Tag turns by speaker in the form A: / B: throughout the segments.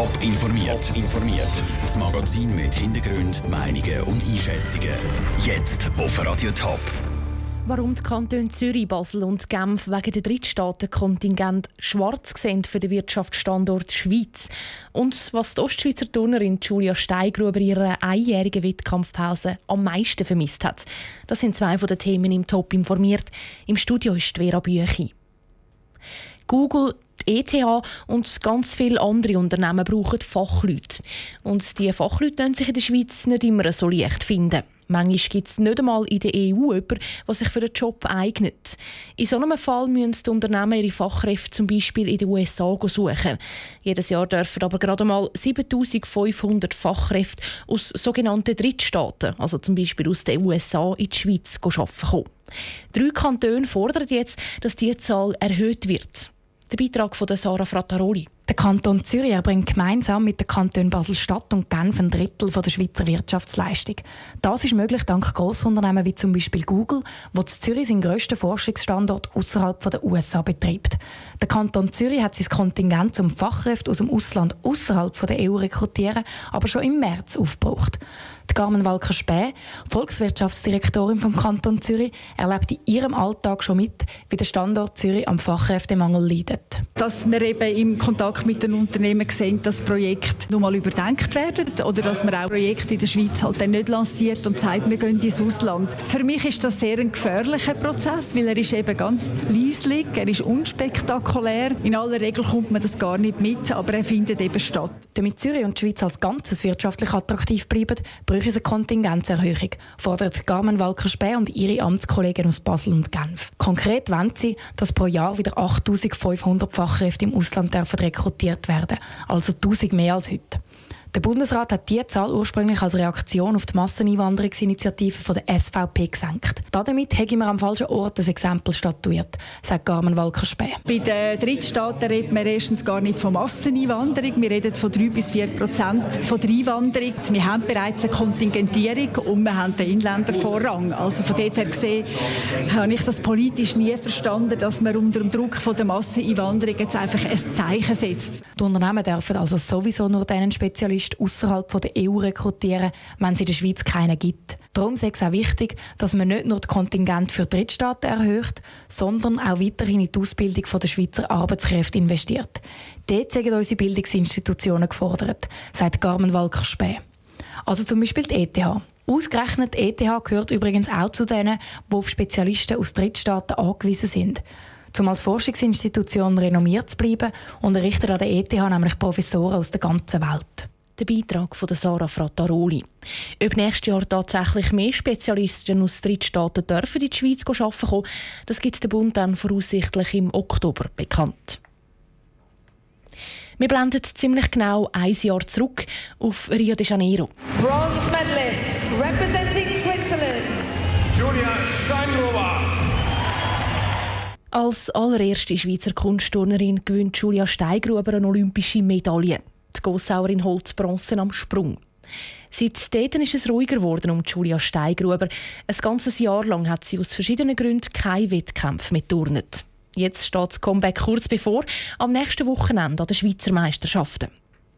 A: Top informiert. informiert. Das Magazin mit Hintergrund, Meinungen und Einschätzungen. Jetzt auf Radio Top.
B: Warum die Kantone Zürich, Basel und Genf wegen der Drittstaatenkontingent schwarz sehen für den Wirtschaftsstandort Schweiz und was die Ostschweizer Turnerin Julia Steigruber ihrer einjährigen Wettkampfpause am meisten vermisst hat. Das sind zwei von den Themen im Top informiert. Im Studio ist Vera Büchi. Google, die ETH und ganz viele andere Unternehmen brauchen Fachleute. Und diese Fachleute können sich in der Schweiz nicht immer so leicht finden. Manchmal gibt es nicht einmal in der EU jemanden, der sich für den Job eignet. In so einem Fall müssen die Unternehmen ihre Fachkräfte zum Beispiel in den USA suchen. Jedes Jahr dürfen aber gerade mal 7500 Fachkräfte aus sogenannten Drittstaaten, also zum Beispiel aus den USA, in die Schweiz arbeiten Drei Kantone fordern jetzt, dass diese Zahl erhöht wird. Der Beitrag von Sarah Frattaroli.
C: Der Kanton Zürich erbringt gemeinsam mit den Kantonen Basel-Stadt und Genf ein Drittel der Schweizer Wirtschaftsleistung. Das ist möglich dank Grossunternehmen wie zum Beispiel Google, wo Zürich seinen grössten Forschungsstandort außerhalb der USA betreibt. Der Kanton Zürich hat sein Kontingent zum Fachkräfte aus dem Ausland außerhalb der EU rekrutieren, aber schon im März aufgebraucht. Die Carmen Walker-Späh, Volkswirtschaftsdirektorin vom Kanton Zürich, erlebt in ihrem Alltag schon mit, wie der Standort Zürich am Fachkräftemangel leidet.
D: Dass wir eben im Kontakt mit den Unternehmen sehen, dass Projekte nochmal überdenkt werden oder dass man auch Projekte in der Schweiz halt dann nicht lanciert und sagt, wir gehen ins Ausland. Für mich ist das sehr ein gefährlicher Prozess, weil er ist eben ganz leislich, er ist unspektakulär. In aller Regel kommt man das gar nicht mit, aber er findet eben statt.
C: Damit Zürich und die Schweiz als Ganzes wirtschaftlich attraktiv bleiben, bräuchte eine Kontingenzerhöhung, fordert Carmen Walker-Späh und ihre Amtskollegen aus Basel und Genf. Konkret wollen sie, dass pro Jahr wieder 8500 Fachkräfte im Ausland rekrutiert werden, also 1000 mehr als heute. Der Bundesrat hat diese Zahl ursprünglich als Reaktion auf die Masseneinwanderungsinitiative von der SVP gesenkt. Damit hätte man am falschen Ort ein Exempel statuiert, sagt Carmen Walker-Späh.
D: Bei den Drittstaaten reden wir erstens gar nicht von Masseneinwanderung. Wir reden von 3 bis 4 Prozent von der Einwanderung. Wir haben bereits eine Kontingentierung und wir haben den Inländervorrang. Also von dort her gesehen habe ich das politisch nie verstanden, dass man unter dem Druck von der Masseneinwanderung jetzt einfach ein Zeichen setzt.
C: Die Unternehmen dürfen also sowieso nur denen Spezialisten Spezialisten außerhalb der EU rekrutieren, wenn es in der Schweiz keinen gibt. Darum ist es auch wichtig, dass man nicht nur das Kontingent für Drittstaaten erhöht, sondern auch weiterhin in die Ausbildung der Schweizer Arbeitskräfte investiert. Dort sind unsere Bildungsinstitutionen gefordert, sagt Carmen Walker-Späh. Also zum Beispiel die ETH. Ausgerechnet die ETH gehört übrigens auch zu denen, die auf Spezialisten aus Drittstaaten angewiesen sind. Um als Forschungsinstitution renommiert zu bleiben, unterrichtet an der ETH nämlich Professoren aus der ganzen Welt
B: der Beitrag von Sarah Frattaroli. Ob nächstes Jahr tatsächlich mehr Spezialisten aus Drittstaaten dürfen in die Schweiz arbeiten kommen, das gibt der Bund dann voraussichtlich im Oktober bekannt. Wir blenden ziemlich genau ein Jahr zurück auf Rio de Janeiro.
E: Bronze Medalist representing Switzerland,
F: Julia Steinrober.
B: Als allererste Schweizer Kunstturnerin gewinnt Julia Steigruber eine olympische Medaille. Die Gossauerin holt Bronze am Sprung. Seitdem ist es ruhiger geworden um Julia Steigruber. Ein ganzes Jahr lang hat sie aus verschiedenen Gründen keinen Wettkampf mehr turnet. Jetzt steht das Comeback kurz bevor, am nächsten Wochenende an den Schweizer Meisterschaften.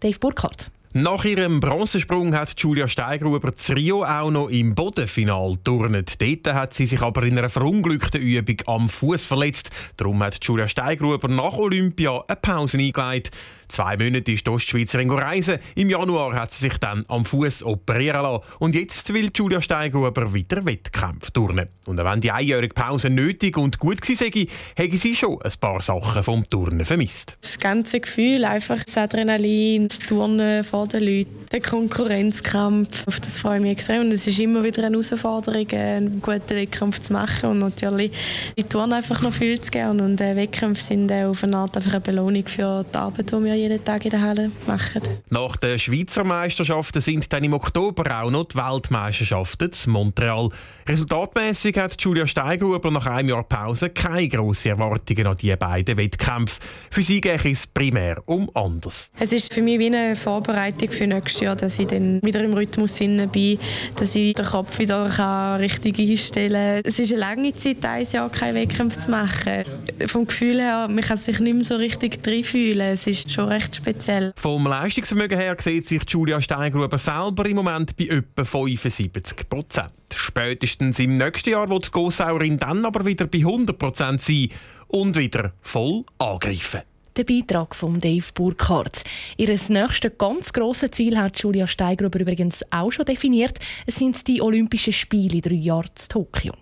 B: Dave Burkhardt.
G: Nach ihrem Bronzesprung hat Julia Steigruber das Rio auch noch im Bodenfinal turnet. Dort hat sie sich aber in einer verunglückten Übung am Fuß verletzt. Darum hat Julia Steigruber nach Olympia eine Pause eingeleitet. Zwei Monate ist die Ostschweizerin reisen. Im Januar hat sie sich dann am Fuß operieren lassen. Und jetzt will Julia Steigruber wieder Wettkämpfe turnen. Und wenn die einjährige Pause nötig und gut war, hätte sie schon ein paar Sachen vom Turnen vermisst.
H: Das ganze Gefühl, einfach das Adrenalin, das Turnen vor den Leuten, der Konkurrenzkampf, auf das freue ich mich extrem. Und es ist immer wieder eine Herausforderung, einen guten Wettkampf zu machen und natürlich die Touren einfach noch viel zu geben. Und äh, Wettkämpfe sind äh, auf eine Art einfach eine Belohnung für die Arbeit, die wir jeden Tag in der Halle machen.
G: Nach den Schweizer Meisterschaften sind dann im Oktober auch noch die Weltmeisterschaften in Montreal. Resultatmäßig hat Julia Steigruber nach einem Jahr Pause keine grossen Erwartungen an die beiden Wettkämpfe. Für sie geht es primär um anders.
H: Es ist für mich wie eine Vorbereitung für nächstes nächste Jahr, dass ich dann wieder im Rhythmus bin, dass ich den Kopf wieder kann richtig einstellen kann. Es ist eine lange Zeit, ein Jahr keinen Wettkampf zu machen. Vom Gefühl her, man kann sich nicht mehr so richtig drin fühlen. Es ist schon recht speziell.
G: Vom Leistungsvermögen her sieht sich Julia Steingruber selber im Moment bei etwa 75 Prozent. Spätestens im nächsten Jahr wird die Gossauerin dann aber wieder bei 100 Prozent sein und wieder voll angreifen.
B: Der Beitrag von Dave Burkhardt. Ihr nächstes ganz grosses Ziel hat Julia Steigruber übrigens auch schon definiert. Es sind die Olympischen Spiele in drei Jahren in Tokio.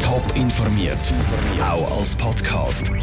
A: Top informiert, auch als Podcast. Mehr